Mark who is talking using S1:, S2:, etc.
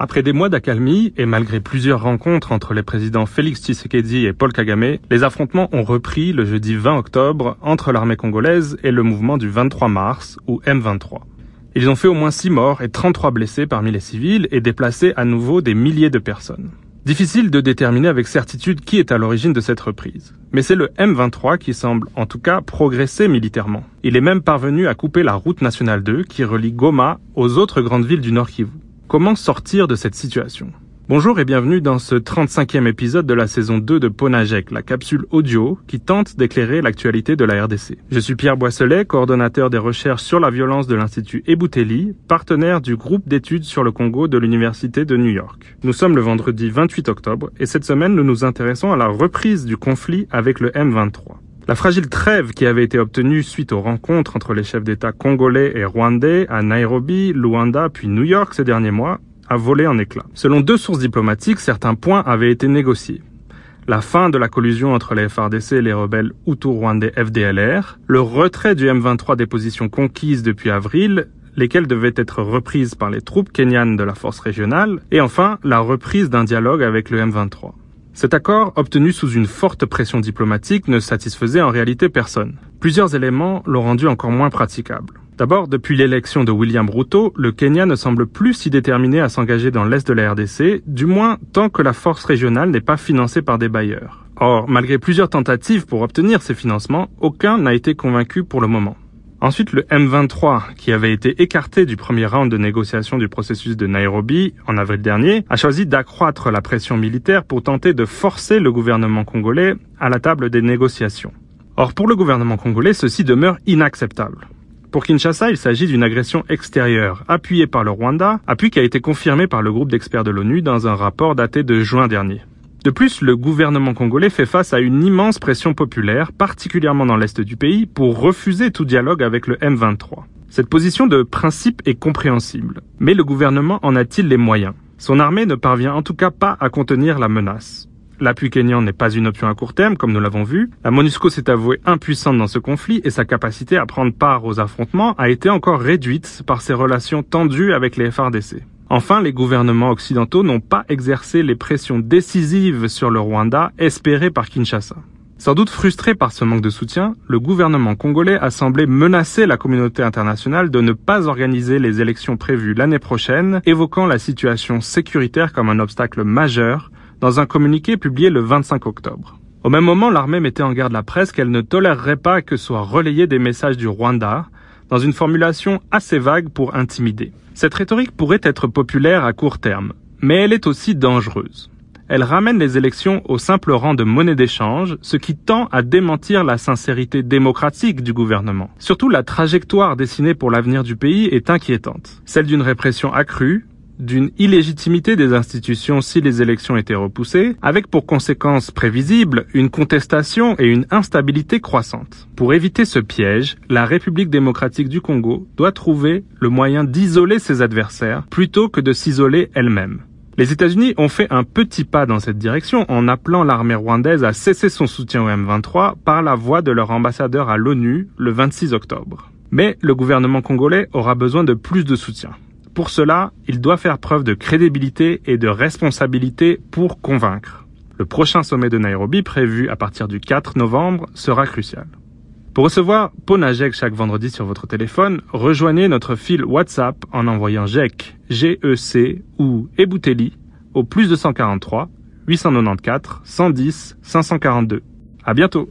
S1: Après des mois d'accalmie et malgré plusieurs rencontres entre les présidents Félix Tshisekedi et Paul Kagame, les affrontements ont repris le jeudi 20 octobre entre l'armée congolaise et le mouvement du 23 mars, ou M23. Ils ont fait au moins 6 morts et 33 blessés parmi les civils et déplacé à nouveau des milliers de personnes. Difficile de déterminer avec certitude qui est à l'origine de cette reprise. Mais c'est le M23 qui semble en tout cas progresser militairement. Il est même parvenu à couper la route nationale 2 qui relie Goma aux autres grandes villes du Nord Kivu. Comment sortir de cette situation? Bonjour et bienvenue dans ce 35e épisode de la saison 2 de Ponajek, la capsule audio qui tente d'éclairer l'actualité de la RDC. Je suis Pierre Boisselet, coordonnateur des recherches sur la violence de l'Institut Ebouteli, partenaire du groupe d'études sur le Congo de l'Université de New York. Nous sommes le vendredi 28 octobre et cette semaine nous nous intéressons à la reprise du conflit avec le M23. La fragile trêve qui avait été obtenue suite aux rencontres entre les chefs d'État congolais et rwandais à Nairobi, Luanda puis New York ces derniers mois a volé en éclats. Selon deux sources diplomatiques, certains points avaient été négociés. La fin de la collusion entre les FRDC et les rebelles Hutu-Rwandais FDLR, le retrait du M23 des positions conquises depuis avril, lesquelles devaient être reprises par les troupes kenyanes de la force régionale, et enfin la reprise d'un dialogue avec le M23. Cet accord, obtenu sous une forte pression diplomatique, ne satisfaisait en réalité personne. Plusieurs éléments l'ont rendu encore moins praticable. D'abord, depuis l'élection de William Ruto, le Kenya ne semble plus si déterminé à s'engager dans l'est de la RDC, du moins tant que la force régionale n'est pas financée par des bailleurs. Or, malgré plusieurs tentatives pour obtenir ces financements, aucun n'a été convaincu pour le moment. Ensuite, le M23, qui avait été écarté du premier round de négociation du processus de Nairobi en avril dernier, a choisi d'accroître la pression militaire pour tenter de forcer le gouvernement congolais à la table des négociations. Or, pour le gouvernement congolais, ceci demeure inacceptable. Pour Kinshasa, il s'agit d'une agression extérieure, appuyée par le Rwanda, appui qui a été confirmé par le groupe d'experts de l'ONU dans un rapport daté de juin dernier. De plus, le gouvernement congolais fait face à une immense pression populaire, particulièrement dans l'est du pays, pour refuser tout dialogue avec le M23. Cette position de principe est compréhensible, mais le gouvernement en a-t-il les moyens? Son armée ne parvient en tout cas pas à contenir la menace. L'appui kenyan n'est pas une option à court terme, comme nous l'avons vu. La MONUSCO s'est avouée impuissante dans ce conflit et sa capacité à prendre part aux affrontements a été encore réduite par ses relations tendues avec les FRDC. Enfin, les gouvernements occidentaux n'ont pas exercé les pressions décisives sur le Rwanda espérées par Kinshasa. Sans doute frustré par ce manque de soutien, le gouvernement congolais a semblé menacer la communauté internationale de ne pas organiser les élections prévues l'année prochaine, évoquant la situation sécuritaire comme un obstacle majeur dans un communiqué publié le 25 octobre. Au même moment, l'armée mettait en garde la presse qu'elle ne tolérerait pas que soient relayés des messages du Rwanda, dans une formulation assez vague pour intimider. Cette rhétorique pourrait être populaire à court terme, mais elle est aussi dangereuse. Elle ramène les élections au simple rang de monnaie d'échange, ce qui tend à démentir la sincérité démocratique du gouvernement. Surtout la trajectoire dessinée pour l'avenir du pays est inquiétante. Celle d'une répression accrue, d'une illégitimité des institutions si les élections étaient repoussées, avec pour conséquence prévisible une contestation et une instabilité croissante. Pour éviter ce piège, la République démocratique du Congo doit trouver le moyen d'isoler ses adversaires plutôt que de s'isoler elle-même. Les États-Unis ont fait un petit pas dans cette direction en appelant l'armée rwandaise à cesser son soutien au M23 par la voix de leur ambassadeur à l'ONU le 26 octobre. Mais le gouvernement congolais aura besoin de plus de soutien. Pour cela, il doit faire preuve de crédibilité et de responsabilité pour convaincre. Le prochain sommet de Nairobi, prévu à partir du 4 novembre, sera crucial. Pour recevoir Ponajek chaque vendredi sur votre téléphone, rejoignez notre fil WhatsApp en envoyant GEC, G-E-C ou Ebouteli au plus 243 894 110 542. À bientôt!